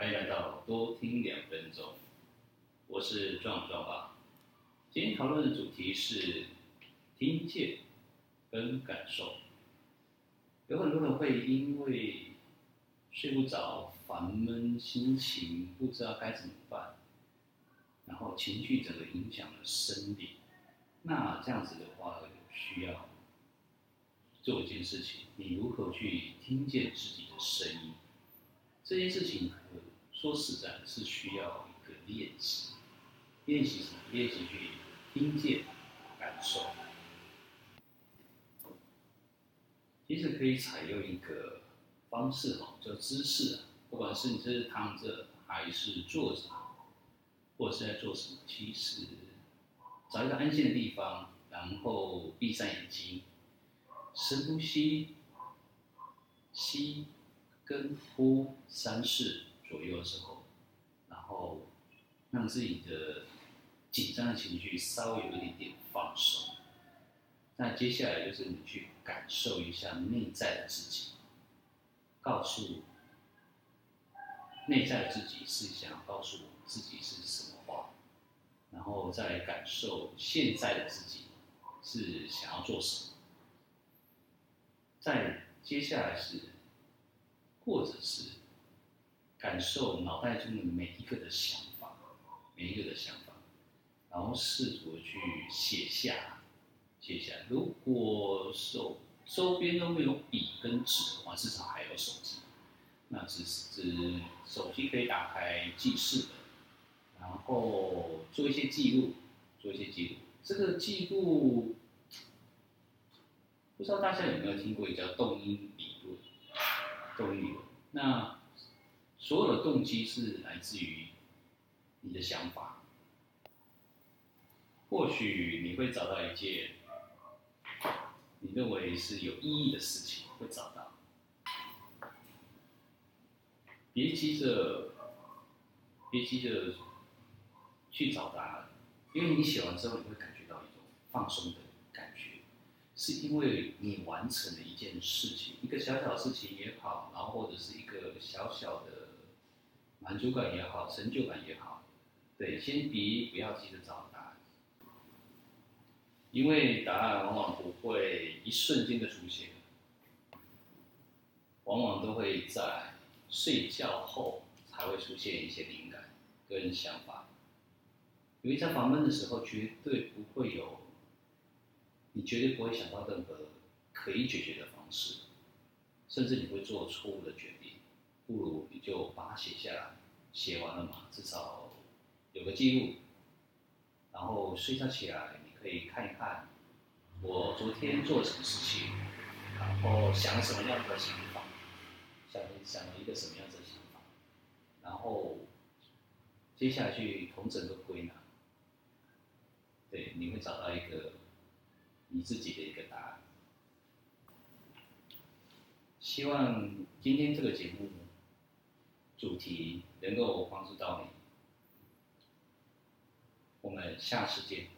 欢迎来到多听两分钟，我是壮壮爸。今天讨论的主题是听见跟感受。有很多人会因为睡不着、烦闷、心情不知道该怎么办，然后情绪整个影响了生理。那这样子的话，需要做一件事情，你如何去听见自己的声音？这件事情，说实在，是需要一个练习。练习什么？练习去听见、感受。其实可以采用一个方式哈，叫姿势。不管是你是躺着，还是坐着，或者是在做什么，其实找一个安静的地方，然后闭上眼睛，深呼吸，吸。跟呼三次左右的时候，然后让自己的紧张的情绪稍微有一点点放松。那接下来就是你去感受一下内在的自己，告诉内在的自己是想要告诉我自己是什么话，然后再来感受现在的自己是想要做什么。再接下来是。或者是感受脑袋中的每一个的想法，每一个的想法，然后试图去写下，写下。如果手周边都没有笔跟纸的话，至少还有手机。那只是手机可以打开记事本，然后做一些记录，做一些记录。这个记录，不知道大家有没有听过一叫动因理论？动因理论。那所有的动机是来自于你的想法。或许你会找到一件你认为是有意义的事情，会找到。别急着，别急着去找答案，因为你写完之后，你会感觉到一种放松的感觉。是因为你完成了一件事情，一个小小事情也好，然后或者是一个小小的满足感也好，成就感也好，对，先别不要急着找答案，因为答案往往不会一瞬间的出现，往往都会在睡觉后才会出现一些灵感跟想法，因为在烦闷的时候绝对不会有。你绝对不会想到任何可以解决的方式，甚至你会做错误的决定。不如你就把它写下来，写完了嘛，至少有个记录。然后睡觉起来，你可以看一看我昨天做什么事情，然后想了什么样的想法，想想了一个什么样子的想法，然后接下去同整个归纳。对，你会找到一个。你自己的一个答案。希望今天这个节目主题能够帮助到你。我们下次见。